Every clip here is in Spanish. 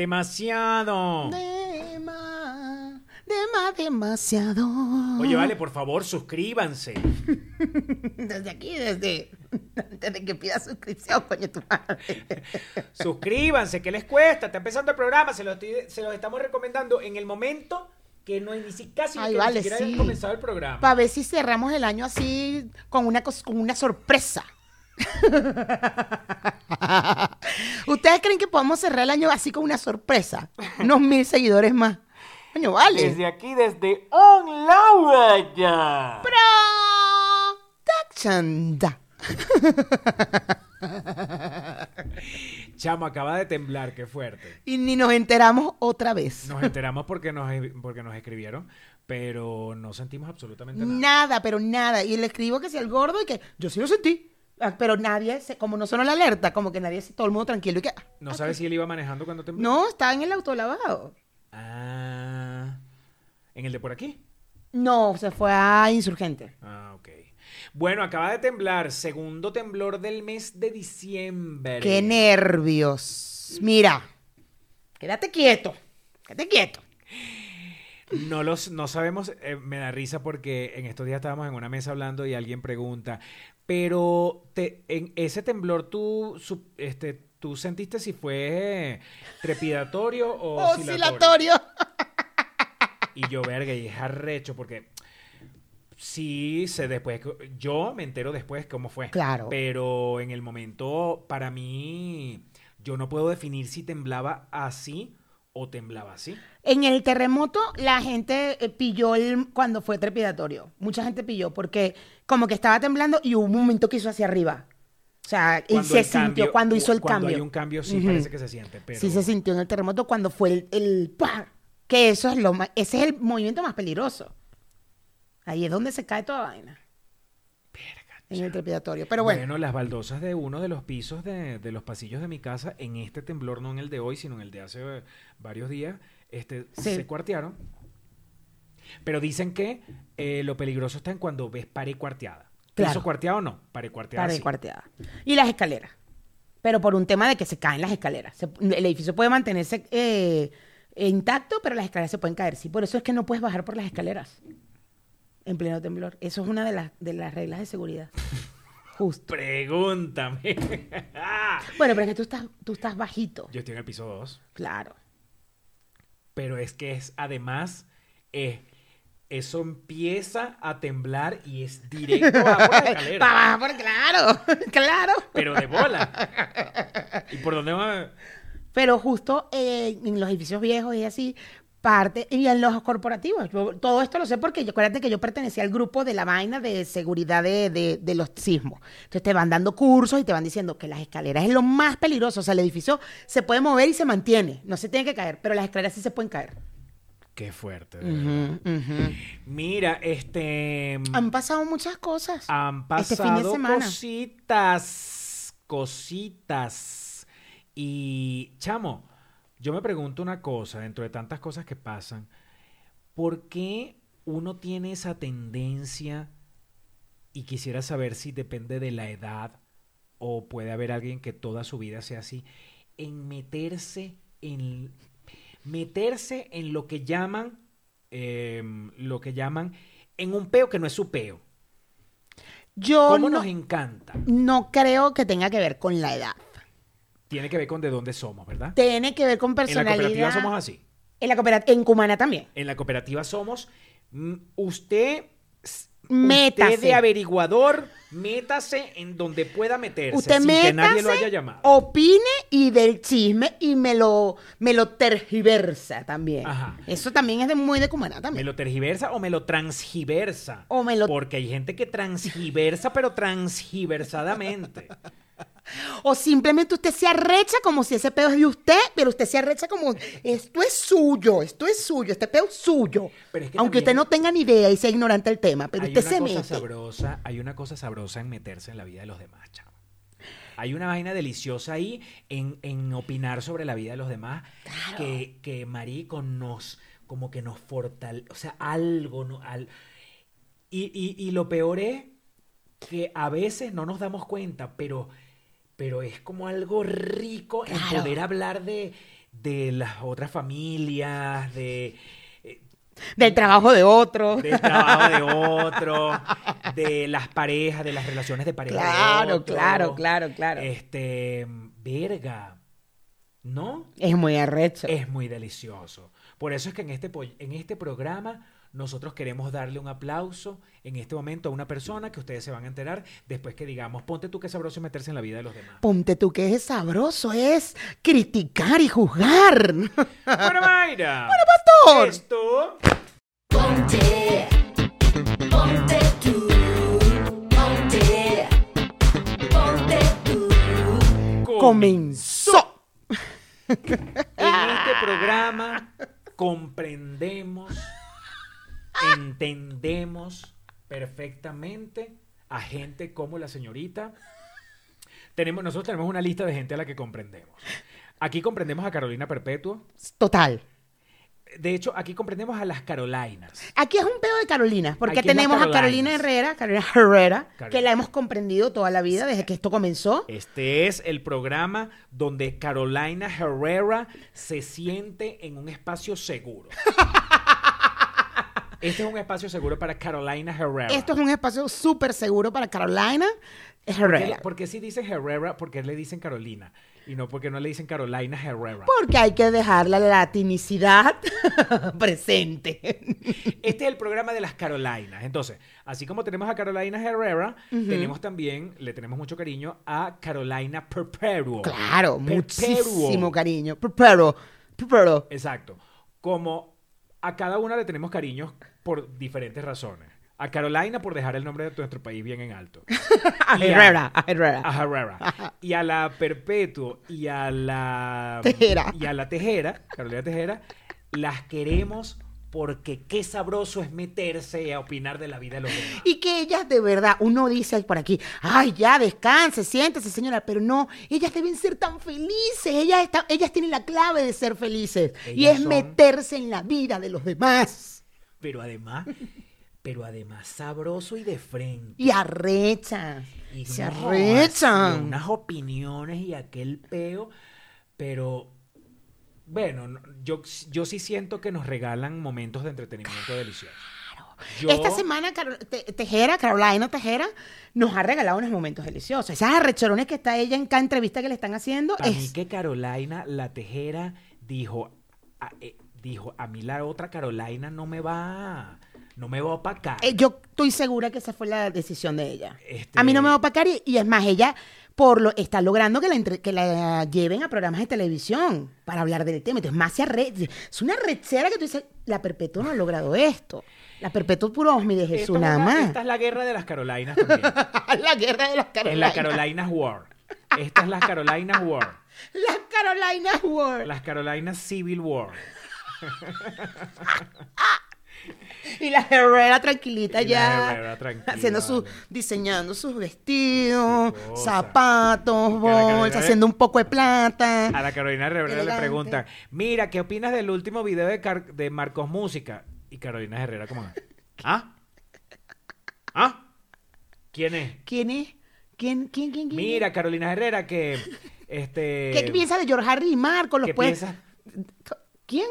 Demasiado. Dema, dema, demasiado. Oye, vale, por favor, suscríbanse. Desde aquí, desde, desde que pida suscripción, coño, tu madre. Suscríbanse, ¿qué les cuesta? Está empezando el programa, se los, estoy- se los estamos recomendando en el momento que no ni si- casi Ay, que vale, ni siquiera sí. haya comenzado el programa. Para ver si cerramos el año así con una, cos- con una sorpresa. ¿Ustedes creen que podemos cerrar el año así con una sorpresa? Unos mil seguidores más. Coño, vale. Desde aquí, desde On Laura ya. Production. Chamo, acaba de temblar, qué fuerte. Y ni nos enteramos otra vez. Nos enteramos porque nos, porque nos escribieron, pero no sentimos absolutamente nada. Nada, pero nada. Y le escribo que sea el gordo y que yo sí lo sentí. Ah, Pero nadie, se- como no sonó la alerta, como que nadie, todo el mundo tranquilo y que... ah, No sabes si él iba manejando cuando tembló. No, está en el autolavado. Ah. ¿En el de por aquí? No, se fue a Insurgente. Ah, ok. Bueno, acaba de temblar. Segundo temblor del mes de diciembre. Qué nervios. Mira, quédate quieto. Quédate quieto. No los, no sabemos, eh, me da risa porque en estos días estábamos en una mesa hablando y alguien pregunta, pero te, en ese temblor tú, este, tú sentiste si fue trepidatorio o oscilatorio. Y yo, verga, y es arrecho porque sí sé después, yo me entero después cómo fue. Claro. Pero en el momento, para mí, yo no puedo definir si temblaba así o temblaba así. En el terremoto, la gente eh, pilló el, cuando fue trepidatorio. Mucha gente pilló porque como que estaba temblando y hubo un momento que hizo hacia arriba. O sea, y se sintió cambio- cuando hizo el cuando cambio. hay un cambio, sí parece que se siente. Pero... Sí se sintió en el terremoto cuando fue el, el ¡pah! que eso es lo más, ese es el movimiento más peligroso. Ahí es donde se cae toda vaina. En el trepidatorio. Pero bueno, Bueno, las baldosas de uno de los pisos de, de los pasillos de mi casa, en este temblor, no en el de hoy, sino en el de hace eh, varios días, este, Sí. se cuartearon. Pero dicen que eh, lo peligroso está en cuando ves pared cuarteada. Claro. ¿Piso cuarteado no? Pared cuarteada pared sí. cuarteada. Y las escaleras. Pero por un tema de que se caen las escaleras. Se- el edificio puede mantenerse eh, intacto, pero las escaleras se pueden caer. Sí, por eso es que no puedes bajar por las escaleras en pleno temblor. Eso es una de las, de las reglas de seguridad. Justo. Pregúntame. Bueno, pero es que tú estás, tú estás bajito. Yo estoy en el piso 2. Claro. Pero es que es además, eh, eso empieza a temblar y es directo abajo de la escalera. Abajo, claro, claro. pero de bola. ¿Y por dónde va? Pero justo eh, en los edificios viejos y así, parte, y en los corporativos. Yo todo esto lo sé porque yo, acuérdate que yo pertenecía al grupo de la vaina de seguridad de, de- de los sismos. Entonces te van dando cursos y te van diciendo que las escaleras es lo más peligroso. O sea, el edificio se puede mover y se mantiene, no se tiene que caer, pero las escaleras sí se pueden caer. Qué fuerte. Mira, este. Han pasado muchas cosas. Han este fin de pasado semana. cositas. Cositas. Y, chamo, yo me pregunto una cosa, dentro de tantas cosas que pasan, ¿por qué uno tiene esa tendencia? Y quisiera saber si depende de la edad o puede haber alguien que toda su vida sea así, en meterse en meterse en lo que llaman em, lo que llaman en un peo que no es su peo. Yo ¿Cómo no, nos encanta? no creo que tenga que ver con la edad. Tiene que ver con de dónde somos, ¿verdad? Tiene que ver con En la personalidad. cooperativa somos así. En la cooperativa, en Cumana también. En la cooperativa somos mm, usted Métase. Usted de averiguador, métase en donde pueda meterse Usted sin métase, que nadie lo haya llamado. opine y del chisme y me lo, me lo tergiversa también. Ajá. Eso también es de muy de Cumaná ¿Me también. lo tergiversa o me lo transgiversa? O me lo- Porque hay gente que transgiversa, pero transgiversadamente. O simplemente usted se arrecha como si ese pedo es de usted, pero usted se arrecha como, esto es suyo, esto es suyo, este pedo es suyo. Pero es que Aunque usted no tenga ni idea y sea ignorante del tema, pero hay usted una se cosa mete. sabrosa, hay una cosa sabrosa en meterse en la vida de los demás, chavo. Hay una vaina deliciosa ahí en, en opinar sobre la vida de los demás que, que marico nos como que nos fortalece, o sea, algo, ¿no? Al, y, y- y lo peor es que a veces no nos damos cuenta, pero, pero es como algo rico en Claro. poder hablar de, de las otras familias, de Del trabajo de otro. del trabajo de otro, de las parejas, de las relaciones de pareja. de Claro, otro. claro, claro, claro. Este, verga, ¿no? Es muy arrecho. Es muy delicioso. Por eso es que en este, en este programa nosotros queremos darle un aplauso en este momento a una persona que ustedes se van a enterar después que digamos, ponte tú qué sabroso es meterse en la vida de los demás. Ponte tú que es sabroso, es criticar y juzgar. Bueno, Mayra. Bueno, pastor. Esto Ponte, ponte tú, ponte, ponte tú. Comenzó. En este programa comprendemos, entendemos perfectamente a gente como la señorita. Tenemos, nosotros tenemos una lista de gente a la que comprendemos. Aquí comprendemos a Carolina Perpetuo. Total. De hecho, aquí comprendemos a las Carolinas. Aquí es un pedo de Carolina, porque Aquí es la tenemos a Carolina Carolinas. Herrera, Carolina Herrera, que la hemos comprendido toda la vida desde que esto comenzó. Este es el programa donde Carolina Herrera se siente en un espacio seguro. Este es un espacio seguro para Carolina Herrera. Esto es un espacio súper seguro para Carolina ¿Por qué, Herrera. por qué si dicen Herrera? Porque le dicen Carolina. Y no porque no le dicen Carolina Herrera. Porque hay que dejar la latinicidad presente. Este es el programa de las Carolinas. Entonces, así como tenemos a Carolina Herrera, tenemos también, le tenemos mucho cariño a Carolina Perpetuo. Claro, muchísimo cariño. Pero, pero, Exacto. Como a cada una le tenemos cariños por diferentes razones. A Carolina por dejar el nombre de nuestro país bien en alto. a Herrera, a Herrera. A Herrera. Y a la Perpetuo y a la Tejera. Y a la Tejera, Carolina Tejera, las queremos porque qué sabroso es meterse a opinar de la vida de los demás. Y que ellas de verdad, uno dice por aquí, ay, ya, descanse, siéntese, señora, pero no, ellas deben ser tan felices, ellas, están, ellas tienen la clave de ser felices, y es son- meterse en la vida de los demás, Pero además, pero además sabroso y de frente. y arrechas, Y se arrechan. unas opiniones y aquel peo, pero bueno, no- yo, yo sí siento que nos regalan momentos de entretenimiento deliciosos. Yo- Esta semana Te- Tejera, Carolina Tejera, nos ha regalado unos momentos deliciosos. Esas arrechorones que está ella en cada entrevista que le están haciendo, mí es, que Carolina, la tejera, dijo, a, eh, dijo, a mí la otra Carolina no me va, no me va a opacar. Eh, yo estoy segura que esa fue la decisión de ella. Este- A mí no me va a opacar y, y es más, ella por lo está logrando que la, entre- que la lleven a programas de televisión para hablar del tema. Entonces, más se arre- es una rechera que tú dices, la Perpetua no ha logrado esto. La Perpetua puro de Jesús es nada más. Esta es la guerra de las Carolinas también. la guerra de las Carolinas. la Carolinas War. Esta es la Carolinas War. Las Carolinas World. Las Carolinas Civil War. Y la Herrera tranquilita Y ya. Herrera tranquila, haciendo su, vale. diseñando sus vestidos, zapatos, bolsas, haciendo un poco de plata. A la Carolina Herrera le preguntan, mira, ¿qué opinas del último video de, Car- de Marcos Música? Y Carolina Herrera como, ¿ah? ¿Ah? ¿Quién es? ¿Quién es? ¿Quién, quién, quién, quién? Mira, Carolina Herrera, que este. ¿Qué piensa de George Harry y Marco? Los ¿Qué puede- piensa? ¿Quién?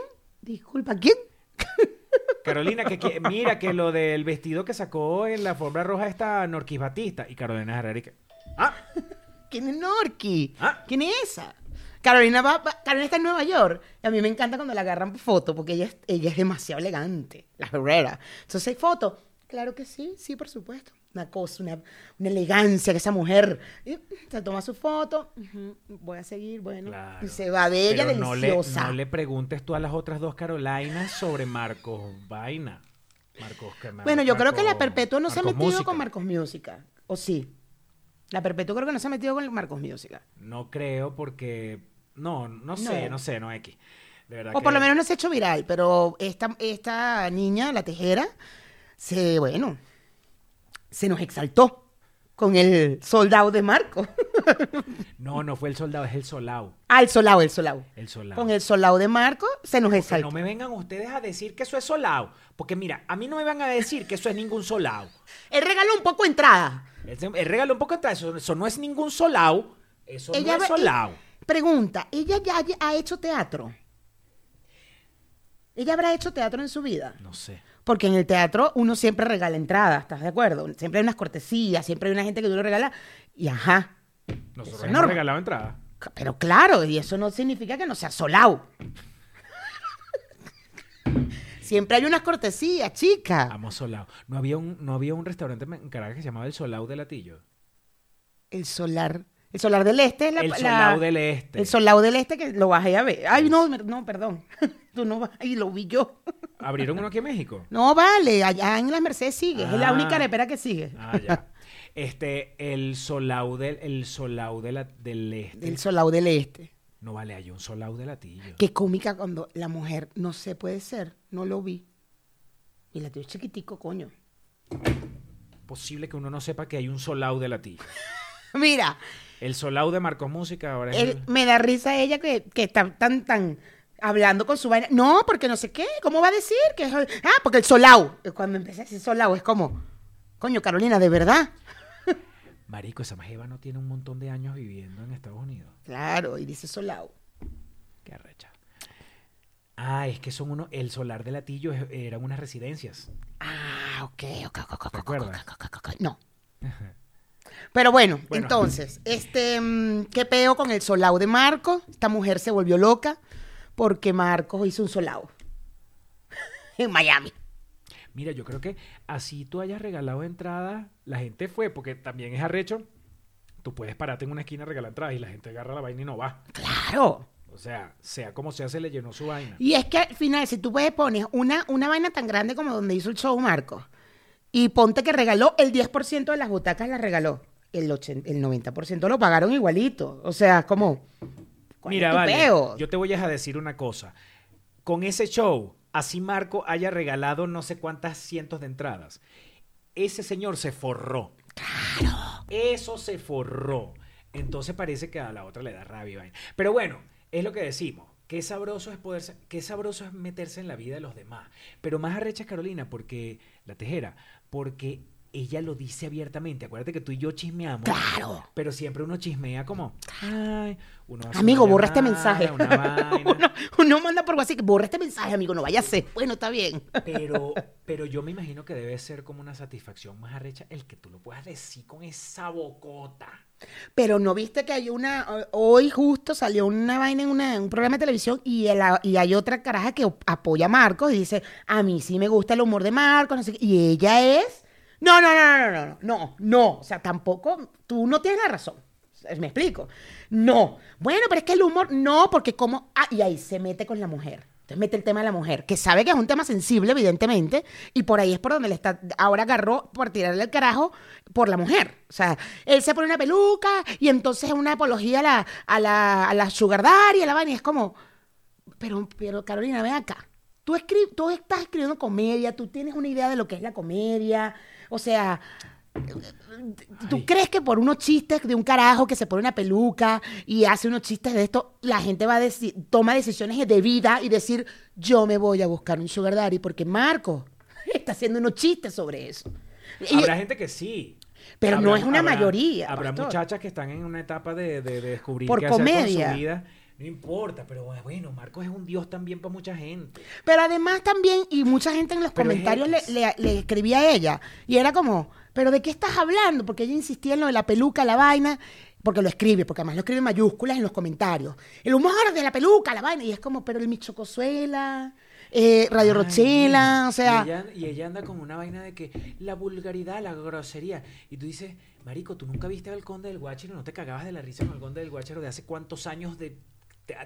Disculpa, ¿quién? Carolina, que, que- mira que lo del vestido que sacó en la alfombra roja está Norquis Batista. Y Carolina Herrera, que, ¿ah? ¿Quién es Norky? Ah. ¿Quién es esa? Carolina, va, va- Carolina está en Nueva York. Y a mí me encanta cuando la agarran foto porque ella es, ella es demasiado elegante, la Herrera. Entonces, ¿hay foto? Claro que sí, sí, por supuesto. Una cosa, una, una elegancia que esa mujer y se toma su foto. voy a seguir, bueno. Claro. Y se va bella, Pero no le, deliciosa. no le preguntes tú a las otras dos Carolinas sobre Marcos Vaina. Marcos, que Mar- Bueno, yo creo que la Perpetua no se ha metido Música. con Marcos Música. ¿O sí? La Perpetua creo que no se ha metido con Marcos Música. No creo porque. No, no sé, No. no, sé, no X. De verdad O por lo menos no se ha hecho viral, pero esta, esta niña, la tejera, se, bueno, se nos exaltó con el soldado de Marco. No, no fue el soldado, es el solao. ah, el solado, el solado. El solao. Con el soldado de Marco se nos Que exaltó. no me vengan ustedes a decir que eso es solao. Porque mira, a mí no me van a decir que eso es ningún solao. Él regaló un poco entrada. Él, regaló un poco atrás. Eso, eso no es ningún solao. Eso Ella no es solao. Pregunta, ¿ella ya ha hecho teatro? ¿Ella habrá hecho teatro en su vida? No sé. Porque en el teatro uno siempre regala entradas, ¿estás de acuerdo? Siempre hay unas cortesías, siempre hay una gente que tú le regalas. Y ajá. Nosotros hemos regalado entrada. Pero claro, y eso no significa que no sea solao. siempre hay unas cortesías, chica. Amo Solao. ¿No había, un, ¿No había un restaurante en Caracas que se llamaba el Solao de Latillo? El solar. El solar del este es la. el la- Solao del Este. El solao del este que lo bajé a ver. Ay, no, no, perdón. Tú no vas y lo vi yo. ¿Abrieron uno aquí en México? No, vale, allá en las Mercedes sigue. Es la Ah. única arepera que sigue. Ah, ya. Este, el Solao del, el de la- del Este. El solao del este. No vale, hay un Solao de Latillo. Qué cómica cuando la mujer no se puede ser. No lo vi. Y la tuya es chiquitico, coño. Posible que uno no sepa que hay un Solao de Latillo. Mira, El Solao de Marcos Música ahora es... el- me da risa ella que, que está tan, tan hablando con su vaina. No, porque no sé qué. ¿Cómo va a decir? que es- Ah, porque el solao. Cuando empecé a decir solao es como, coño, Carolina, ¿de verdad? Marico, esa majeva no tiene un montón de años viviendo en Estados Unidos. Claro, y dice solao. Qué arrecha. Ah, es que son unos... El solar de Latillo eran unas residencias. Ah, ok, ok, ok, ok, ok, acuerdas? No. Pero bueno, Bueno. entonces, este, mm, ¿qué peo con el solao de Marco? Esta mujer se volvió loca porque Marcos hizo un solao en Miami. Mira, yo creo que así tú hayas regalado entradas, la gente fue, porque también es arrecho. Tú puedes pararte en una esquina regalar entradas y la gente agarra la vaina y no va. Claro. O sea, sea como sea, se le llenó su vaina. Y es que al final, si tú puedes pones una, una vaina tan grande como donde hizo el show Marcos, y ponte que regaló el 10% de las butacas, las regaló. El, 80 el 90% lo pagaron igualito. O sea, como... ¿cuál Mira, es tu vale, peo? yo te voy a decir una cosa. Con ese show, así Marco haya regalado no sé cuántas cientos de entradas, ese señor se forró. Claro. Eso se forró. Entonces parece que a la otra le da rabia. vaina. Pero bueno, es lo que decimos. Qué sabroso es poderse, qué sabroso es meterse en la vida de los demás. Pero más arrecha Carolina, porque, la tejera, porque ella lo dice abiertamente. Acuérdate que tú y yo chismeamos. Claro. Pero siempre uno chismea como, ay, uno Amigo, borra este mensaje. una vaina. uno, uno manda por WhatsApp, borra este mensaje, amigo, no vaya a ser. Bueno, está bien. Pero, pero yo me imagino que debe ser como una satisfacción más arrecha el que tú lo puedas decir con esa bocota. Pero no viste que hay una, hoy justo salió una vaina en, una- en un programa de televisión y, el- y hay otra caraja que apoya a Marcos y dice, a mí sí me gusta el humor de Marcos, no sé qué. Y ella es, no, no, no, no, no, no, no, no. O sea, tampoco, tú no tienes la razón. Me explico. No. Bueno, pero es que el humor, no, porque como, ah, y ahí se mete con la mujer. Entonces mete el tema de la mujer, que sabe que es un tema sensible, evidentemente, y por ahí es por donde le está, ahora agarró por tirarle el carajo por la mujer. O sea, él se pone una peluca y entonces es una apología a la, a la, a la sugar daddy, a la y es como, pero, pero Carolina, ven acá. Tú, escri tú estás escribiendo comedia, tú tienes una idea de lo que es la comedia, o sea, ¿Tú Ay. crees que por unos chistes de un carajo que se pone una peluca y hace unos chistes de esto, la gente va a decir, toma decisiones de vida y decir, yo me voy a buscar un sugar daddy porque Marco está haciendo unos chistes sobre eso? Y- Habrá gente que sí. Pero no es una habrá- mayoría, Habrá pastor. muchachas que están en una etapa de, de- de descubrir Por qué hacer con comedia. su vida. No importa, pero bueno, Marcos es un dios también para mucha gente. Pero además también, y mucha gente en los Pero comentarios le, le- le escribía a ella, y era como, ¿pero de qué estás hablando? Porque ella insistía en lo de la peluca, la vaina, porque lo escribe, porque además lo escribe en mayúsculas en los comentarios. El humor de la peluca, la vaina, y es como, pero el Michocosuela, eh, Radio Ay, Rochela, o y sea, ella, y ella anda con una vaina de que la vulgaridad, la grosería. Y tú dices, Marico, ¿tú nunca viste al Conde del Guácharo? ¿No te cagabas de la risa con el Conde del Guácharo de hace cuántos años de-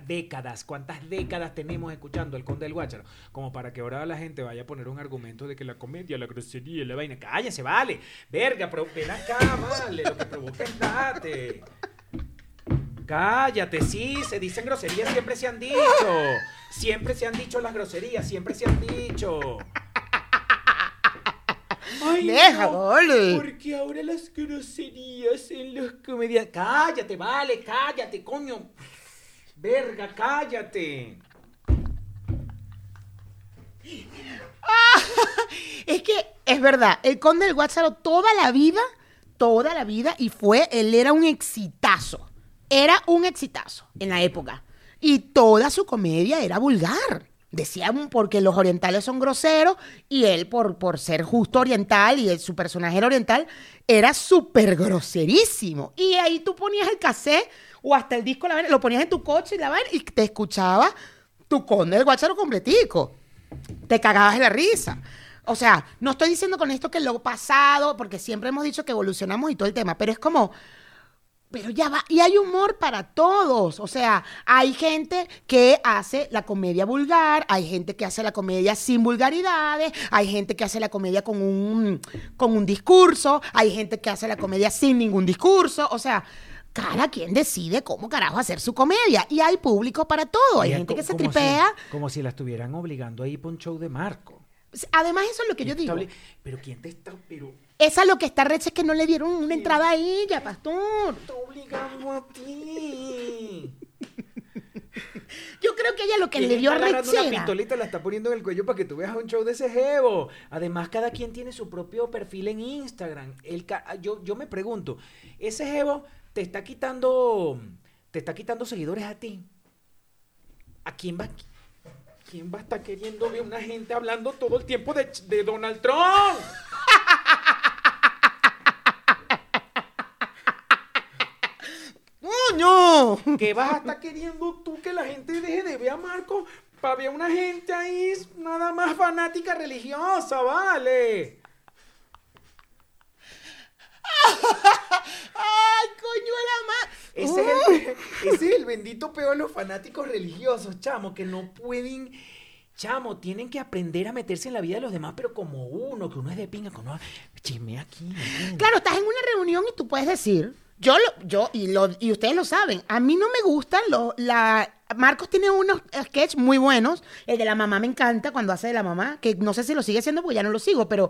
décadas, cuántas décadas tenemos escuchando el Conde del Guácharo, como para que ahora la gente vaya a poner un argumento de que la comedia, la grosería, la vaina, cállese, vale, verga, pero ven acá, vale, lo que provoca es date. Cállate, sí, se dicen groserías, siempre se han dicho. Siempre se han dicho las groserías, siempre se han dicho. Ay, Deja, no. Porque ahora las groserías en los comediantes. Cállate, vale, cállate, coño. Verga, cállate. es que es verdad, el Conde del Guácharo toda la vida, toda la vida, y fue, él era un exitazo. era un exitazo en la época. Y toda su comedia era vulgar. Decían porque los orientales son groseros y él, por, por ser justo oriental y su personaje era oriental, era súper groserísimo. Y ahí tú ponías el cassette o hasta el disco, la vaina, lo ponías en tu coche y la vaina y te escuchaba tu conde del guacharo completico te cagabas de la risa. O sea, no estoy diciendo con esto que lo pasado, porque siempre hemos dicho que evolucionamos y todo el tema, pero es como, pero ya va, y hay humor para todos. O sea, hay gente que hace la comedia vulgar, hay gente que hace la comedia sin vulgaridades, hay gente que hace la comedia con un, con un discurso, hay gente que hace la comedia sin ningún discurso. O sea, cada quien decide cómo carajo hacer su comedia. Y hay público para todo. Hay gente que se como si- tripea. como si la estuvieran obligando a ir para un show de Marco. Además, eso es lo que yo ¿Quién te digo. Pero ¿quién te está, pero, Esa lo que está recha es que no le dieron una entrada a ella, pastor. está obligando a ti? Yo creo que ella lo que ¿Quién le dio está agarrando una rechera. pistolita la está poniendo en el cuello para que tú veas un show de ese jevo. Además, cada quien tiene su propio perfil en Instagram. El yo, yo me pregunto, ese jevo te está quitando, te está quitando seguidores a ti. ¿A quién va, quién va a estar queriendo ver una gente hablando todo el tiempo de, de Donald Trump? ¡Coño! ¿Qué vas a estar queriendo tú que la gente deje de ver a Marco para ver a una gente ahí nada más fanática religiosa, vale? ¡Ay, coño de la madre! Ese, es el, ese es el bendito peor de los fanáticos religiosos, chamo, que no pueden... Chamo, tienen que aprender a meterse en la vida de los demás, pero como uno, que uno es de pinga, que uno chisme aquí. ¿me entiendes? Claro, estás en una reunión y tú puedes decir, yo lo, yo, y lo, y ustedes lo saben, a mí no me gustan los, la, Marcos tiene unos sketches muy buenos, el de la mamá me encanta cuando hace de la mamá, que no sé si lo sigue haciendo porque ya no lo sigo, pero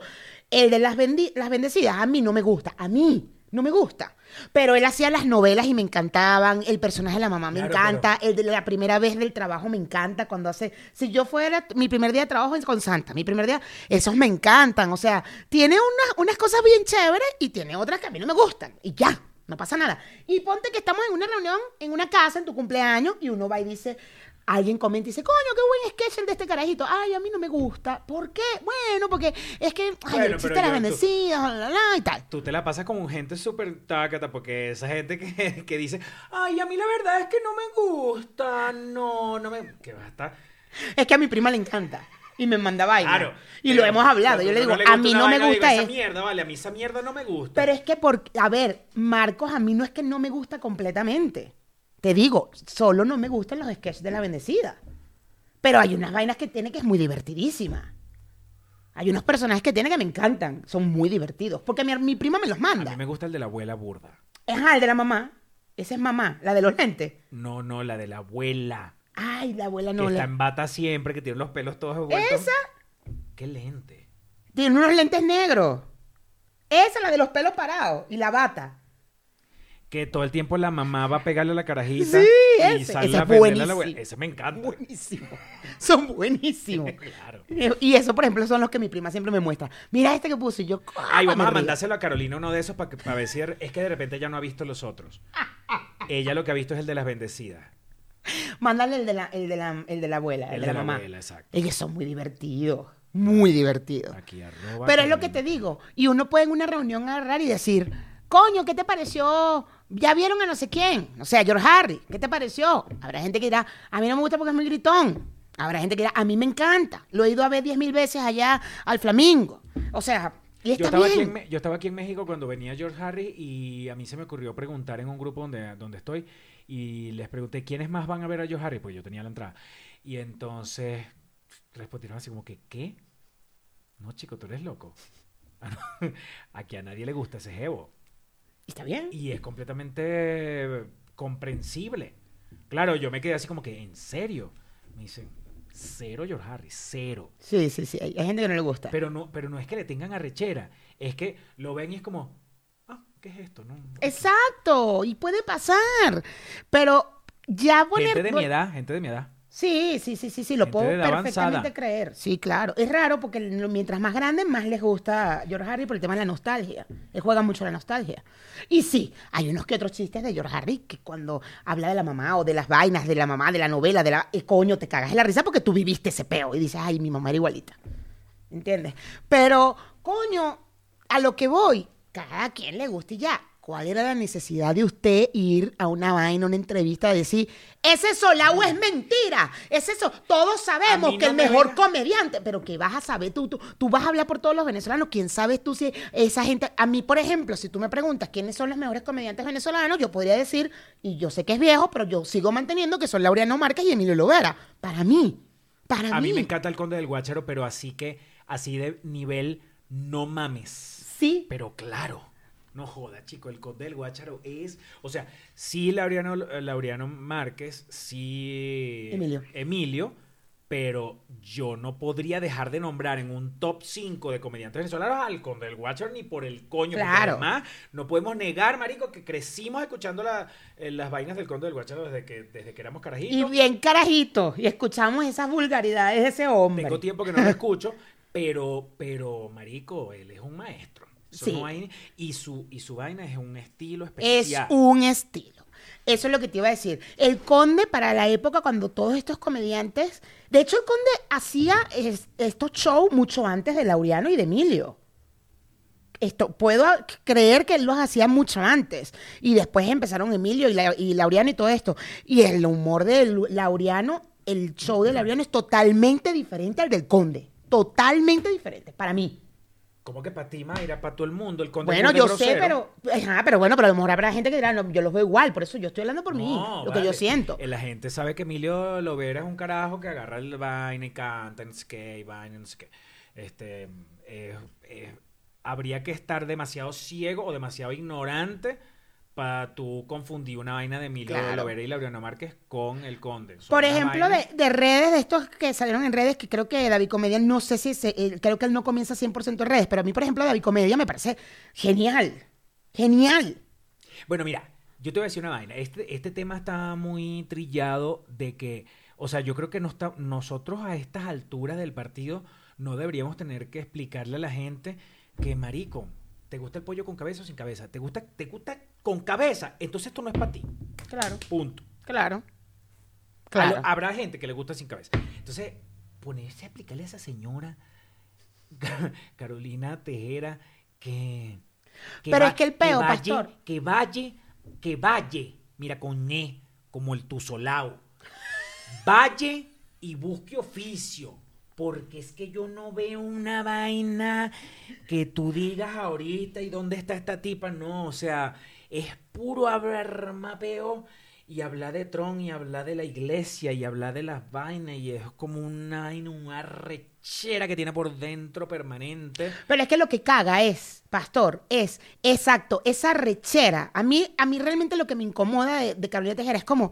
el de las, bendi- las bendecidas a mí no me gusta, a mí no me gusta. Pero él hacía las novelas y me encantaban, el personaje de la mamá me Claro, encanta, el de la primera vez del trabajo me encanta cuando hace, si yo fuera, mi primer día de trabajo es con Santa, mi primer día, esos me encantan, o sea, tiene unas, unas cosas bien chéveres y tiene otras que a mí no me gustan, y ya, no pasa nada. Y ponte que estamos en una reunión, en una casa, en tu cumpleaños, y uno va y dice, alguien comenta y dice, coño, qué buen sketch de este carajito. Ay, a mí no me gusta. ¿Por qué? Bueno, porque es que, ay, Bueno, existe las bendecidas, la, la, la, y tal. Tú te la pasas con gente súper tácata, porque esa gente que, que dice, ay, a mí la verdad es que no me gusta, no, no me... Que va a estar... Es que a mi prima le encanta. Y me manda vaina. Claro. Y pero lo hemos hablado. Yo le digo, gusta a mí no me vaina, digo, gusta esa mierda, vale, a mí esa mierda no me gusta. Pero es que, por, a ver, Marcos, a mí no es que no me gusta completamente. Te digo, solo no me gustan los sketches de la bendecida. Pero hay unas vainas que tiene que es muy divertidísima. Hay unos personajes que tiene que me encantan. Son muy divertidos. Porque mi, mi prima me los a manda. mí me gusta el de la abuela burda. Ajá, el de la mamá. Esa es mamá, la de los lentes. No, no, la de la abuela. Ay, la abuela que no. está La... en bata siempre, que tiene los pelos todos revueltos. Esa ¿Qué lente? tiene unos lentes negros. Esa, la de los pelos parados. Y la bata. Que todo el tiempo la mamá va a pegarle a la carajita. Sí, y sale Ese a es a la abuela. Ese me encanta. Buenísimo. Son buenísimos. Claro. Y eso, por ejemplo, son los que mi prima siempre me muestra. Mira este que puse y yo. Ay, vamos a río. mandárselo a Carolina uno de esos para, que, para ver si er- es que de repente ella no ha visto los otros. Ella lo que ha visto es el de las bendecidas. Mándale el de la, el de la, el de la abuela, el, El de, de la mamá. abuela, exacto. Ellos son muy divertidos. Muy divertidos. Aquí arroba Pero es lo que te digo. Y uno puede en una reunión agarrar y decir, coño, ¿qué te pareció? ¿Ya vieron a no sé quién? O sea, George Harry, ¿qué te pareció? Habrá gente que dirá, a mí no me gusta porque es muy gritón. Habrá gente que dirá, a mí me encanta. Lo he ido a ver diez mil veces allá al Flamingo. O sea, y Yo estaba, aquí en, yo estaba aquí en México cuando venía George Harry y a mí se me ocurrió preguntar en un grupo donde, donde estoy y les pregunté quiénes más van a ver a George Harry, pues yo tenía la entrada. Y entonces respondieron así como que, ¿qué? No, chico, tú eres loco. Aquí a nadie le gusta ese jevo. Está bien. Y es completamente comprensible. Claro, yo me quedé así como que, ¿en serio? Me dicen, cero George Harry, cero. Sí, sí, sí. Hay, gente que no le gusta. Pero no, pero no es que le tengan arrechera, es que lo ven y es como, ah, ¿qué es esto? No, no- Exacto. Y puede pasar. Pero ya poner... Gente de mi edad, gente de mi edad. Sí, sí, sí, sí, sí, lo Gente puedo perfectamente avanzada. creer. Sí, claro. Es raro porque mientras más grande, más les gusta George Harry por el tema de la nostalgia. Él juega mucho la nostalgia. Y sí, hay unos que otros chistes de George Harry que cuando habla de la mamá o de las vainas de la mamá, de la novela, de la... eh, coño, te cagas en la risa porque tú viviste ese peo y dices, ay, mi mamá era igualita. ¿Entiendes? Pero, coño, a lo que voy, cada quien le gusta y ya. ¿Cuál era la necesidad de usted ir a una vaina, una entrevista, a decir, ese Solao es mentira? Es eso. Todos sabemos A que el me mejor venga- comediante, pero ¿qué vas a saber tú, tú? Tú vas a hablar por todos los venezolanos. ¿Quién sabes tú si esa gente... A mí, por ejemplo, si tú me preguntas quiénes son los mejores comediantes venezolanos, yo podría decir, y yo sé que es viejo, pero yo sigo manteniendo que son Laureano Márquez y Emilio Lovera. Para mí. Para A mí. mí me encanta el Conde del Guácharo, pero así que, así de nivel, no mames. Sí. Pero claro, no joda, chico, el Conde del Guácharo es, o sea, sí Laureano, Laureano Márquez, sí Emilio. Emilio, pero yo no podría dejar de nombrar en un top 5 de comediantes venezolanos al Conde del Guácharo ni por el coño. porque además, no podemos negar, marico, que crecimos escuchando la- eh, las vainas del Conde del Guácharo desde que, desde que éramos carajitos. Y bien carajito. Y escuchamos esas vulgaridades de ese hombre. Tengo tiempo que no lo escucho, pero, pero, marico, él es un maestro. Eso Sí. no hay- y, su, y su vaina es un estilo Es especial. un estilo. Eso es lo que te iba a decir. El conde para la época cuando todos estos comediantes... De hecho, el conde hacía es- estos shows mucho antes de Laureano y de Emilio. Esto, puedo creer que él los hacía mucho antes. Y después empezaron Emilio y, La- y Laureano y todo esto. Y el humor de Laureano, el show de Laureano es totalmente diferente al del conde. Totalmente diferente, para mí. Como que para ti, Mayra, para todo el mundo, el conde Bueno, yo sé, pero, ajá, pero bueno, pero a lo mejor habrá gente que dirá, no, yo los veo igual, por eso yo estoy hablando por mí, lo que yo siento. Eh, La gente sabe que Emilio Lovera es un carajo que agarra el vaina y canta, no sé qué, y vaina, no sé qué. Este, eh, eh, habría que estar demasiado ciego o demasiado ignorante para tú confundir una vaina de Emilio Claro. Lovera y Laureano Márquez con el conde. Son Por ejemplo, de redes, de estos que salieron en redes, que creo que David Comedia, no sé si, se- eh, creo que él no comienza 100% en redes, pero a mí, por ejemplo, David Comedia me parece genial, genial. Bueno, mira, yo te voy a decir una vaina. Este, este tema está muy trillado de que, o sea, yo creo que no está, nosotros a estas alturas del partido no deberíamos tener que explicarle a la gente que, marico, ¿te gusta el pollo con cabeza o sin cabeza? ¿Te gusta, te gusta con cabeza? Entonces esto no es para ti. Claro, Punto. claro. Claro. Habrá gente que le gusta sin cabeza. Entonces, ponerse a explicarle a esa señora, Carolina Tejera, que... Pero es que el peo, vaya, pastor. Que vaya, que vaya, mira, con E, como el tusolao. Vaya y busque oficio. Porque es que yo no veo una vaina que tú digas ahorita y dónde está esta tipa. No, o sea, es puro hablar mapeo y hablar de Tron y hablar de la iglesia y hablar de las vainas y es como una una rechera que tiene por dentro permanente. Pero es que lo que caga es, pastor, es exacto, esa rechera. A mí, a mí realmente lo que me incomoda de, de Carolina Tejera es como,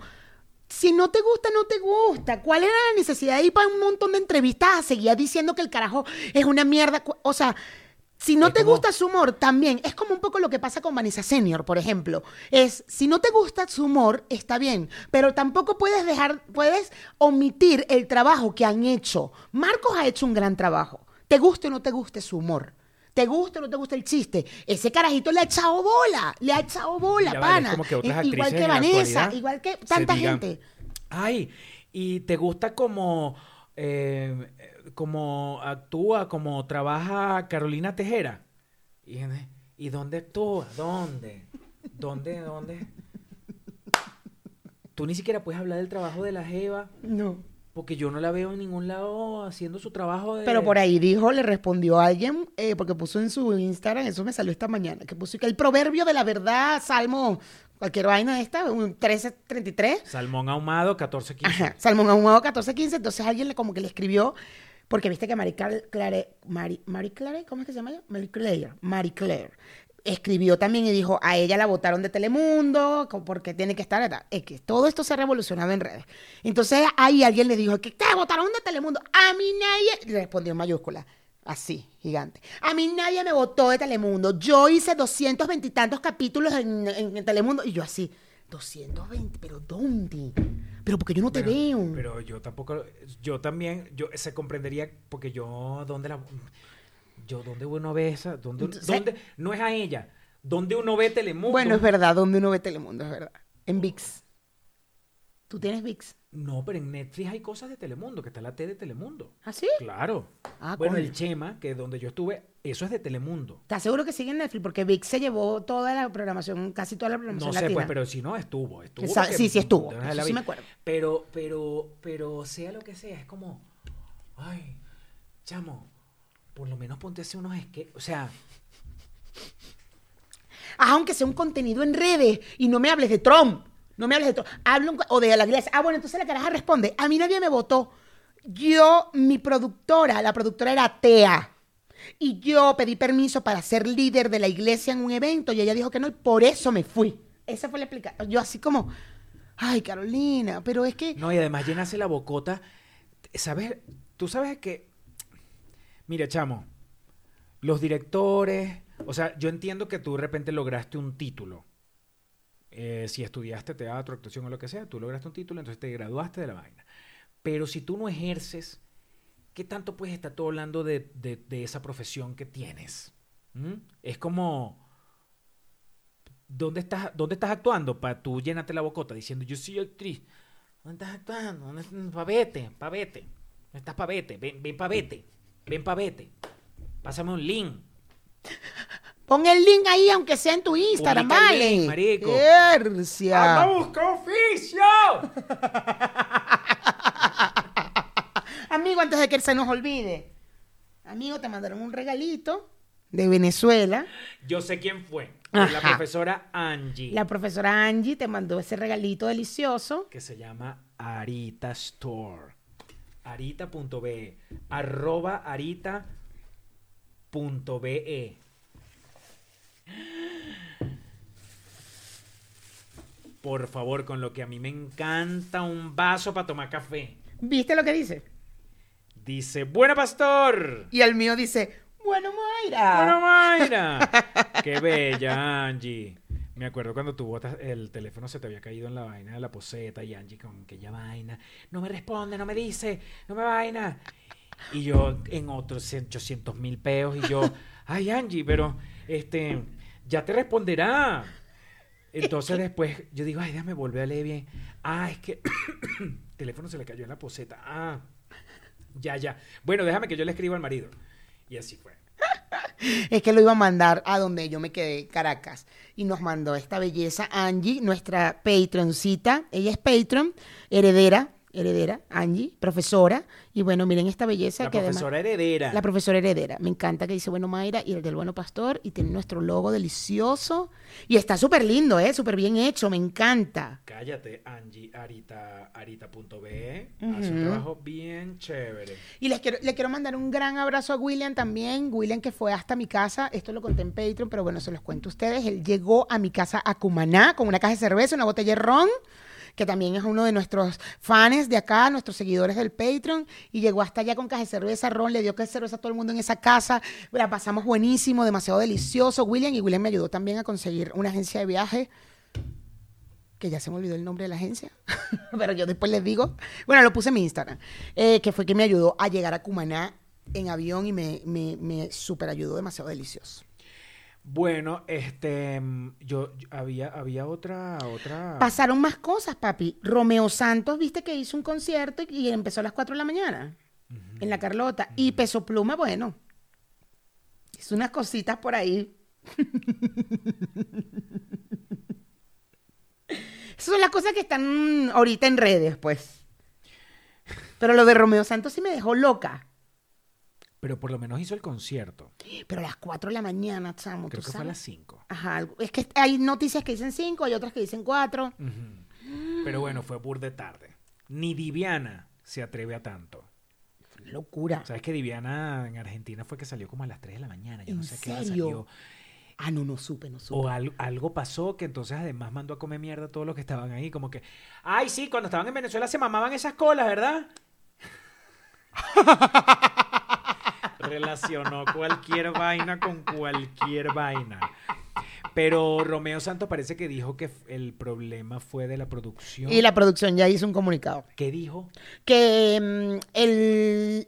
si no te gusta, no te gusta. ¿Cuál era la necesidad de ir para un montón de entrevistas a seguir diciendo que el carajo es una mierda? O sea, si no Es te como- gusta su humor, también. Es como un poco lo que pasa con Vanessa Senior, por ejemplo. Es, si no te gusta su humor, está bien. Pero tampoco puedes dejar, puedes omitir el trabajo que han hecho. Marcos ha hecho un gran trabajo. Te guste o no te guste su humor. Te gusta o no te gusta el chiste. Ese carajito le ha echado bola. Le ha echado bola, Ya vale, es pana. como que otras I- igual que Vanessa, igual que tanta digan, gente. Ay, y te gusta como, eh, como actúa, como trabaja Carolina Tejera. Y, ¿y dónde actúa? ¿Dónde? ¿Dónde? ¿Dónde? Tú ni siquiera puedes hablar del trabajo de la Jeva, No. Porque yo no la veo en ningún lado haciendo su trabajo de... Pero por ahí dijo, le respondió a alguien, eh, porque puso en su Instagram, eso me salió esta mañana, que puso que el proverbio de la verdad, Salmo, cualquier vaina de esta, un 1333, Salmón ahumado, 14, 15. Ajá, Salmón ahumado 1415, entonces alguien le como que le escribió, porque viste que Marie Claire, Marie, Marie Claire, ¿cómo es que se llama ella? Marie Claire, Marie Claire, escribió también y dijo, a ella la votaron de Telemundo, porque tiene que estar, es que todo esto se ha revolucionado en redes. Entonces ahí alguien le dijo, que te votaron de Telemundo, a mí nadie, respondió en mayúscula. Así, gigante. A mí nadie me votó de Telemundo. Yo hice 220 y tantos capítulos en, en- en Telemundo. Y yo así, 220, pero ¿dónde? Pero porque yo no te veo. Pero yo tampoco, yo también, yo se comprendería porque yo, ¿dónde la, yo, dónde uno ve esa, dónde, dónde, no es a ella, ¿dónde uno ve Telemundo? Bueno, es verdad, donde uno ve Telemundo, es verdad. En VIX. ¿Tú tienes VIX? No, pero en Netflix hay cosas de Telemundo, que está la T de Telemundo. ¿Ah, sí? Claro. Ah, bueno, coño. el Chema, que donde yo estuve, eso es de Telemundo. ¿Estás seguro que sigue en Netflix? Porque VIX se llevó toda la programación, casi toda la programación No sé, latina. pues, pero si no, estuvo. estuvo porque sí, sí estuvo, eso sí me acuerdo. Pero, pero, pero, sea lo que sea, es como, ay, chamo, por lo menos ponte así unos esquemas, o sea, Ah, aunque sea un contenido en redes y no me hables de Trump. No me hables de Trump. Hablo un- o de la iglesia. Ah, bueno, entonces la caraja responde. A mí nadie me votó. Yo, mi productora, la productora era atea. Y yo pedí permiso para ser líder de la iglesia en un evento y ella dijo que no y por eso me fui. Esa fue la explicación. Yo así como, ay, Carolina, pero es que... no, y además llenarse la bocota, ¿sabes? Tú sabes que, mira, chamo, los directores, o sea, yo entiendo que tú de repente lograste un título. Eh, si estudiaste teatro, actuación o lo que sea, tú lograste un título, entonces te graduaste de la vaina. Pero si tú no ejerces, ¿qué tanto puedes estar tú hablando de, de- esa profesión que tienes? ¿Mm? Es como, ¿dónde estás, ¿dónde estás actuando para tú llenarte la bocota diciendo yo soy actriz? ¿Dónde estás actuando? ¿Dónde estás? Pa' vete, pa' vete. ¿Dónde estás pa' vete? Ven, ven pa' vete. Ven pa' vete. Pásame un link. Pon el link ahí, aunque sea en tu Instagram, Publica el vale. link, marico. ¡Anda, busca oficio! Amigo, antes de que se nos olvide. Amigo, te mandaron un regalito de Venezuela. Yo sé quién fue. Fue La Ajá. profesora Angie. La profesora Angie te mandó ese regalito delicioso. que se llama Arita Store. Arita.be. Arroba arita.be. Por favor, con lo que a mí me encanta un vaso para tomar café. ¿Viste lo que dice? Dice, buena pastor. Y el mío dice, bueno, Mayra. Bueno, Mayra. Qué bella, Angie. Me acuerdo cuando tu botas, el teléfono se te había caído en la vaina de la poseta y Angie con aquella vaina. No me responde, no me dice, no me vaina. Y yo en otros 800 mil peos y yo, ay Angie, pero este, ya te responderá. Entonces después yo digo, ay, déjame volver a leer bien. Ah, es que el teléfono se le cayó en la poseta. Ah, ya, ya. Bueno, déjame que yo le escriba al marido. Y así fue. Es que lo iba a mandar a donde yo me quedé, Caracas. Y nos mandó esta belleza Angie, nuestra patroncita. Ella es patron, heredera, heredera, Angie, profesora. Y bueno, miren esta belleza La que además- profesora heredera. La profesora heredera. Me encanta que dice Bueno Mayra y el del Bueno Pastor. Y tiene nuestro logo delicioso. Y está súper lindo, ¿eh? Súper bien hecho. Me encanta. Cállate, Angie Arita, Arita.be. Hace un trabajo bien chévere. Y les quiero, le quiero mandar un gran abrazo a William también. William que fue hasta mi casa. Esto lo conté en Patreon, pero bueno, se los cuento a ustedes. Él llegó a mi casa a Cumaná con una caja de cerveza, una botella de ron, que también es uno de nuestros fans de acá, nuestros seguidores del Patreon. Y llegó hasta allá con caja de cerveza, ron, le dio caja de cerveza a todo el mundo en esa casa. La pasamos buenísimo, demasiado delicioso. William y William me ayudó también a conseguir una agencia de viaje que ya se me olvidó el nombre de la agencia, pero yo después les digo. Bueno, lo puse en mi Instagram, eh, que fue que me ayudó a llegar a Cumaná en avión y me, me, me super ayudó demasiado delicioso. Bueno, este, mm, yo, yo- había, había otra, otra. Pasaron más cosas, papi. Romeo Santos, viste que hizo un concierto y, y empezó a las 4 de la mañana en la Carlota. Y Peso Pluma, bueno, hizo unas cositas por ahí. Esas son las cosas que están ahorita en redes, pues. Pero lo de Romeo Santos sí me dejó loca. Pero por lo menos hizo el concierto. Pero a las 4 de la mañana, chamo, Creo ¿tú que fue a las sabes? 5. Ajá, es que hay noticias que dicen 5, hay otras que dicen 4. Pero bueno, fue burde tarde. Ni Diviana se atreve a tanto. Locura. ¿Sabes que Diviana en Argentina fue que salió como a las 3 de la mañana? Yo no ¿En sé qué salió. Ah, no, no supe, no supe. O al- algo pasó que entonces además mandó a comer mierda a todos los que estaban ahí. Como que, ay, sí, cuando estaban en Venezuela se mamaban esas colas, ¿verdad? Relacionó cualquier vaina con cualquier vaina. Pero Romeo Santos parece que dijo que el problema fue de la producción. Y la producción ya hizo un comunicado. ¿Qué dijo? que mm, el-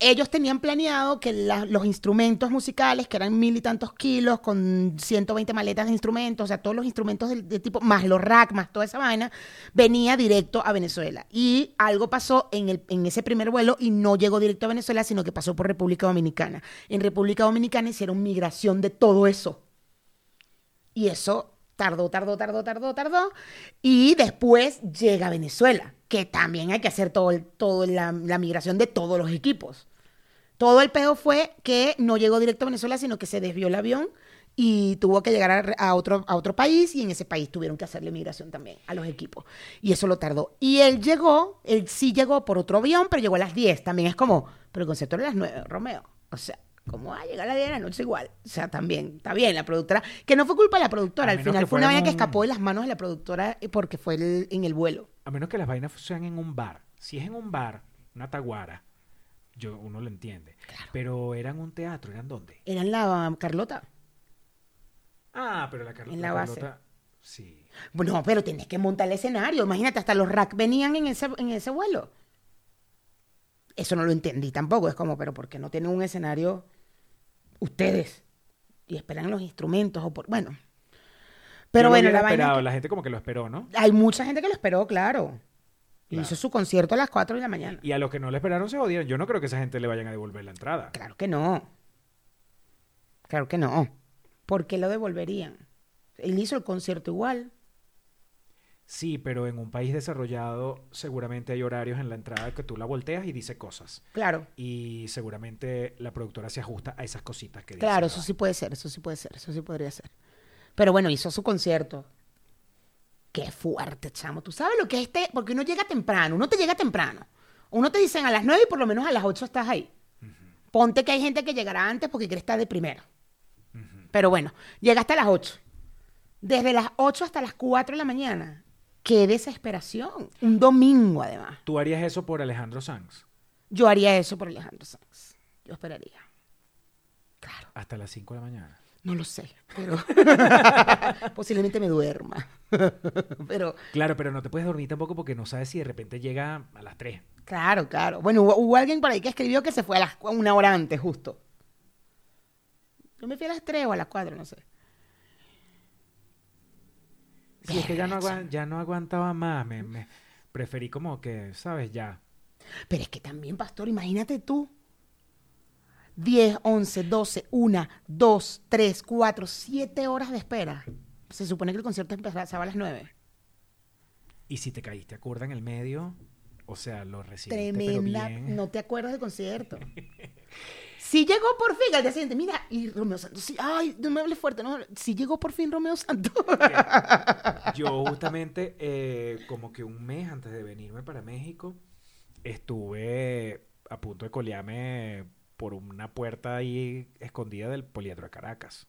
ellos tenían planeado que los instrumentos musicales, que eran mil y tantos kilos, con 120 maletas de instrumentos, o sea, todos los instrumentos de tipo, más los rack, más toda esa vaina, venía directo a Venezuela. Y algo pasó en, en ese primer vuelo y no llegó directo a Venezuela, sino que pasó por República Dominicana. En República Dominicana hicieron migración de todo eso. Y eso tardó, tardó, tardó, tardó, tardó. Y después llega a Venezuela, que también hay que hacer todo, todo la, migración de todos los equipos. Todo el pedo fue que no llegó directo a Venezuela, sino que se desvió el avión y tuvo que llegar a, otro, a otro país y en ese país tuvieron que hacerle migración también a los equipos. Y eso lo tardó. Y él llegó, él sí llegó por otro avión, pero llegó a las 10. También es como, pero el concepto era las 9, Romeo. O sea, ¿cómo va a llegar a las 10 de la noche igual? O sea, también, está bien, la productora, que no fue culpa de la productora, A al menos final que fue una vaina que un- escapó de las manos de la productora eh, porque fue el- en el vuelo. A menos que las vainas sean en un bar. Si es en un bar, una taguara, yo, uno lo entiende. Pero eran un teatro, ¿eran dónde? Era en la Carlota. Ah, pero la Carlota. En la base. Carlota- sí. No, pero tenés que montar el escenario. Imagínate, hasta los rack venían en ese, en ese vuelo. Eso no lo entendí tampoco. Es como, pero ¿por qué no tienen un escenario ustedes? Y esperan los instrumentos o por... Bueno. Pero bueno, la vaina... que- La gente como que lo esperó, ¿no? Hay mucha gente que lo esperó, claro. Y Claro. Hizo su concierto a las 4 de la mañana. Y a los que no le esperaron se jodieron. Yo no creo que esa gente le vayan a devolver la entrada. Claro que no. Claro que no. ¿Por qué lo devolverían? Él hizo el concierto igual. Sí, pero en un país desarrollado seguramente hay horarios en la entrada que tú la volteas y dice cosas. Claro. Y seguramente la productora se ajusta a esas cositas que dice. Claro, la eso sí puede ser, eso sí puede ser, eso sí podría ser. Pero bueno, hizo su concierto. Qué fuerte, chamo. Tú sabes lo que es este, porque uno llega temprano, uno te llega temprano. Uno te dicen a las 9 y por lo menos a las 8 estás ahí. Ponte que hay gente que llegará antes porque quiere estar de primero. Pero bueno, llegaste a las 8. Desde las 8 hasta las 4 de la mañana. Qué desesperación. Un domingo, además. ¿Tú harías eso por Alejandro Sanz? Yo haría eso por Alejandro Sanz. Yo esperaría. Claro. Hasta las 5 de la mañana. No lo sé, pero posiblemente me duerma. pero Claro, pero no te puedes dormir tampoco porque no sabes si de repente llega a las 3. claro, claro. Bueno, hubo, hubo alguien por ahí que escribió que se fue a las una hora antes, justo. Yo me fui a las 3 o a las 4, no sé. Sí, es que ya no, ya no aguantaba más. Me, me- preferí como que, ¿sabes? Ya. Pero es que también, pastor, imagínate tú. 10, 11, 12, 1, 2, 3, 4, 7 horas de espera. Se supone que el concierto empezaba a las 9. Y si te caíste a curda en el medio, o sea, lo recibiste, pero Tremenda. bien. No te acuerdas del concierto. Sí llegó por fin al día siguiente. Mira, y Romeo Santos. Sí, ay, no me hables fuerte. No, sí llegó por fin Romeo Santos. Yo justamente, eh, como que un mes antes de venirme para México, estuve a punto de colearme por una puerta ahí escondida del Poliedro de Caracas.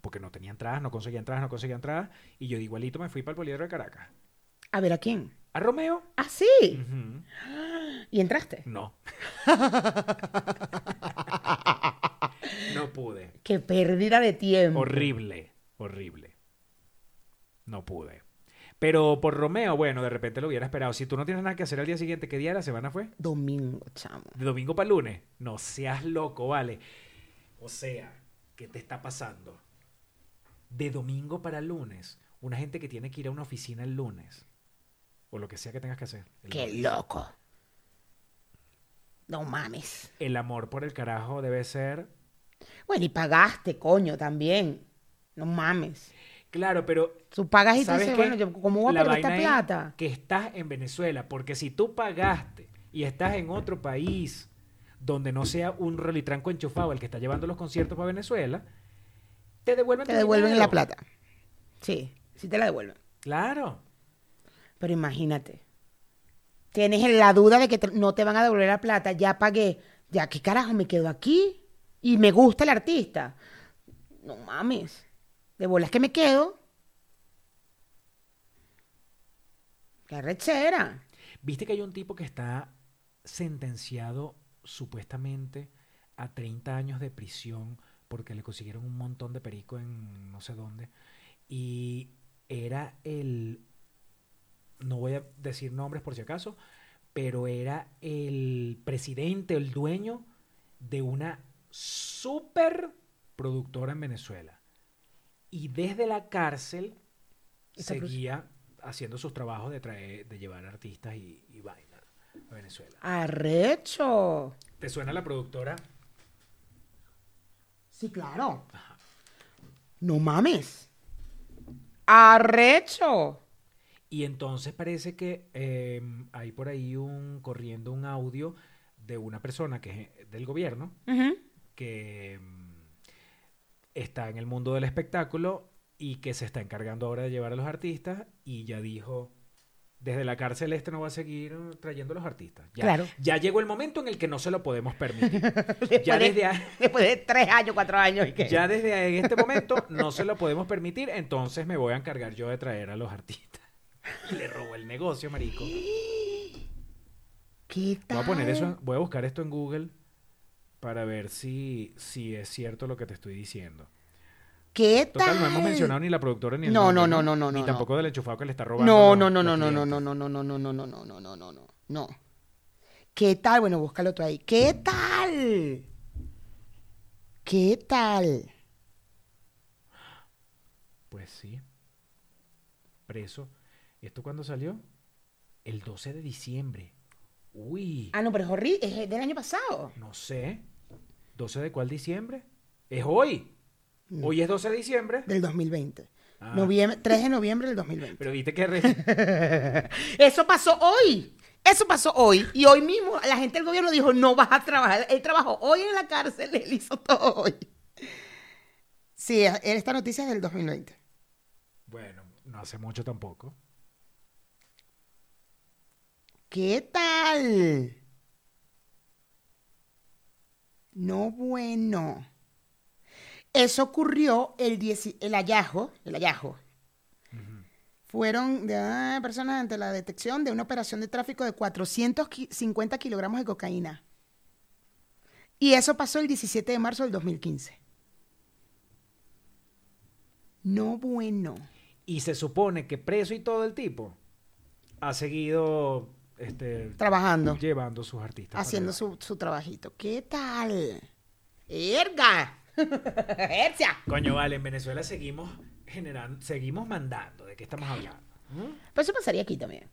Porque no tenía entradas, no conseguía entradas, no conseguía entradas. Y yo igualito me fui para el Poliedro de Caracas. A ver, ¿a quién? ¿A Romeo? Ah, sí. ¿Y entraste? No. no pude. Qué pérdida de tiempo. Horrible, horrible. No pude. Pero por Romeo, bueno, de repente lo hubiera esperado. Si tú no tienes nada que hacer al día siguiente, ¿qué día de la semana fue? Domingo, chamo. De domingo para lunes. No seas loco, vale. O sea, ¿qué te está pasando? De domingo para lunes. Una gente que tiene que ir a una oficina el lunes. O lo que sea que tengas que hacer. el Qué loco. No mames. El amor por el carajo debe ser. Bueno, y pagaste, coño, también. No mames. Claro, pero Tú pagas y tú ¿Sabes dices, qué? bueno, yo, ¿cómo voy a perder esta es plata? Que estás en Venezuela, porque si tú pagaste y estás en otro país donde no sea un rolitranco enchufado el que está llevando los conciertos para Venezuela, te devuelven Te devuelven dinero. la plata. Sí, sí te la devuelven. Claro. Pero imagínate. Tienes la duda de que no te van a devolver la plata. Ya pagué. Ya, ¿qué carajo me quedo aquí? Y me gusta el artista. No mames. De bolas que me quedo. Qué arrechera. ¿Viste que hay un tipo que está sentenciado supuestamente a 30 años de prisión porque le consiguieron un montón de perico en no sé dónde. Y era el, no voy a decir nombres por si acaso, pero era el presidente, el dueño de una super productora en Venezuela. Y desde la cárcel seguía haciendo sus trabajos de, traer, de llevar artistas y, y vaina a Venezuela. Arrecho. ¿Te suena la productora? Sí, claro. No mames. Arrecho. Y entonces parece que eh, hay por ahí un corriendo un audio de una persona que es del gobierno que mm, está en el mundo del espectáculo y que se está encargando ahora de llevar a los artistas y ya dijo desde la cárcel este no va a seguir eh, trayendo a los artistas. Ya, Claro. ya llegó el momento en el que no se lo podemos permitir. Después, ya de, desde a- después de tres años, cuatro años. ¿y qué? ya desde en este momento no se lo podemos permitir, entonces me voy a encargar yo de traer a los artistas. Y le robó el negocio, marico. ¿Qué tal? Voy a poner eso, en- voy a buscar esto en Google para ver si, si es cierto lo que te estoy diciendo. ¿Qué tal? Total, no hemos mencionado ni la productora ni el No, nombre, no, no, no, no, Ni no, tampoco del enchufado que le está robando. No, no, no, no, no, no, no, no, no, no, no, no, no, no, no, no, no, no. ¿Qué tal? Bueno, búscalo tú ahí. ¿Qué tal? ¿Qué tal? Pues sí. Preso. ¿Esto cuándo salió? El 12 de diciembre. Uy, Ah, no, pero es horrible. Es del año pasado. no sé. ¿12 de cuál diciembre? Es hoy. Hoy es 12 de diciembre. Del 2020. Ah. Noviembre, 3 de noviembre del 2020. Pero viste que... re- Eso pasó hoy. Eso pasó hoy. Y hoy mismo la gente del gobierno dijo, no vas a trabajar. Él trabajó hoy en la cárcel, él hizo todo hoy. Sí, esta noticia es del 2020. bueno, no hace mucho tampoco. ¿Qué tal? No bueno. Eso ocurrió el, 10 el hallazgo, el hallazgo. Fueron de, ah, personas ante la detección de una operación de tráfico de 450 kilogramos de cocaína. Y eso pasó el 17 de marzo del 2015. No bueno. Y se supone que preso y todo el tipo ha seguido este, Trabajando. llevando sus artistas. haciendo su, su trabajito. ¿Qué tal? ¡Erga! ¡Ercia! Coño, vale, en Venezuela seguimos generando, seguimos mandando. ¿De qué estamos hablando? ¿Mm? Pero eso pasaría aquí también.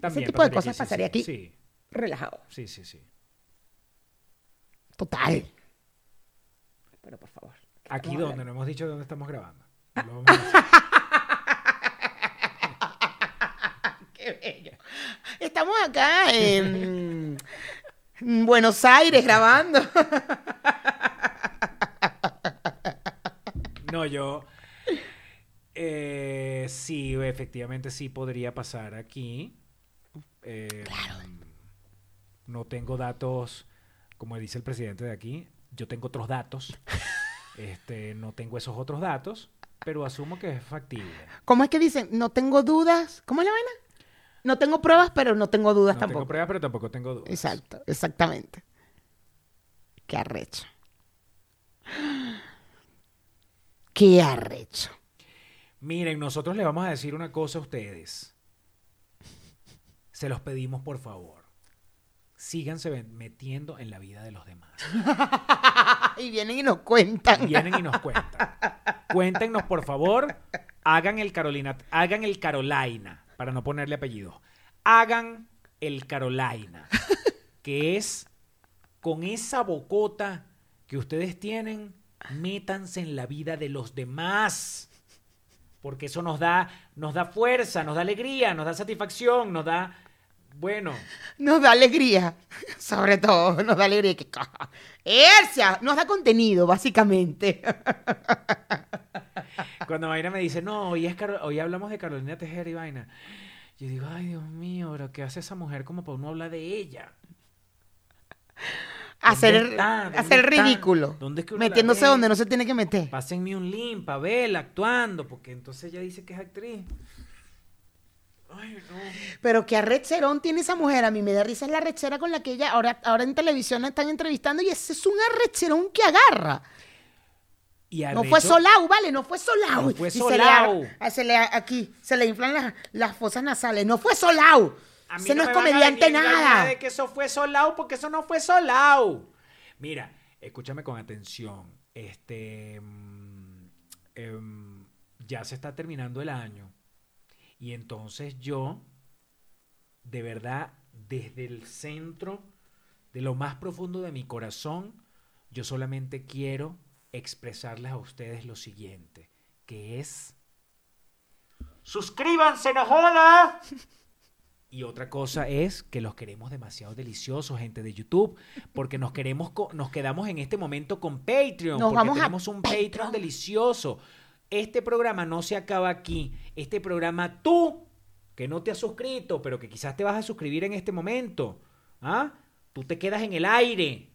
También tipo de cosas pasaría sí, aquí. Sí, Relajado. sí, sí, sí. Total. Pero por favor. ¿qué Aquí donde no hemos dicho dónde estamos grabando. No lo vamos a decir. ¡Qué bello! Estamos acá en en Buenos Aires grabando. No, yo. eh, sí, efectivamente sí podría pasar aquí. Eh, No tengo datos, como dice el presidente de aquí. Yo tengo otros datos. Este, no tengo esos otros datos, pero asumo que es factible. ¿Cómo es que dicen? No tengo dudas. ¿Cómo es la vaina? No tengo pruebas, pero no tengo dudas No tampoco. tengo pruebas, pero tampoco tengo dudas. Exacto, exactamente. Qué arrecho. Qué arrecho. Miren, nosotros le vamos a decir una cosa a ustedes. Se los pedimos, por favor. Síganse metiendo en la vida de los demás. y vienen y nos cuentan. Vienen y nos cuentan. Cuéntenos, por favor. Hagan el Carolina, hagan el Carolina, para no ponerle apellido. Hagan el Carolina, que es con esa bocota que ustedes tienen, métanse en la vida de los demás. Porque eso nos da, nos da fuerza, nos da alegría, nos da satisfacción, nos da, bueno, Nos da alegría. Sobre todo, nos da alegría. Que... Nos da contenido, básicamente. Cuando Mayra me dice, no, hoy, es Caro- hoy hablamos de Carolina Tejera y vaina. Yo digo, ay, Dios mío, pero ¿qué hace esa mujer como para uno hablar de ella? hacer ¿Dónde está? ¿Dónde hacer está? ridículo. ¿Dónde es que metiéndose donde no se tiene que meter. Pásenme un link para verla actuando, porque entonces ella dice que es actriz. Ay, no. Pero qué arrecherón tiene esa mujer. A mí me da risa es la arrechera con la que ella ahora, ahora en televisión la están entrevistando y ese es un arrecherón que agarra. Y No fue Solau, vale, no fue Solau. No fue Y se Solau. le, se le- aquí, se le inflan las, las fosas nasales. No fue Solau. A mí Ese no, es comediante nada. De que eso fue solao, porque eso no fue solao. Mira, escúchame con atención. Este. mm, em, ya se está terminando el año. Y entonces yo, de verdad, desde el centro, de lo más profundo de mi corazón, yo solamente quiero expresarles a ustedes lo siguiente, que es... ¡Suscríbanse, no joda! Y otra cosa es que los queremos demasiado deliciosos, gente de YouTube, porque nos queremos, co- nos quedamos en este momento con Patreon, Nos porque vamos a tenemos un Patreon. Patreon. delicioso. Este programa no se acaba aquí. Este programa tú, que no te has suscrito, pero que quizás te vas a suscribir en este momento, ¿ah? Tú te quedas en el aire,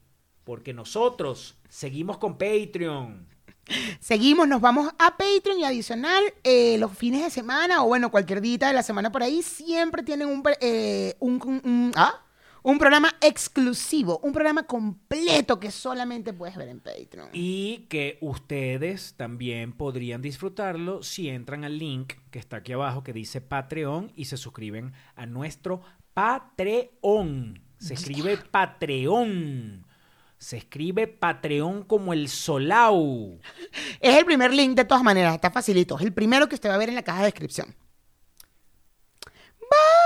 porque nosotros seguimos con Patreon. Seguimos, nos vamos a Patreon y adicional eh, los fines de semana o bueno, cualquier día de la semana por ahí, siempre tienen un, eh, un, un- un- ¿ah? un programa exclusivo, un programa completo que solamente puedes ver en Patreon. Y que ustedes también podrían disfrutarlo si entran al link que está aquí abajo que dice Patreon y se suscriben a nuestro Patreon. Se escribe Patreon. Se escribe Patreon como el Solau. Es el primer link de todas maneras, está facilito. Es el primero que usted va a ver en la caja de descripción. Bye.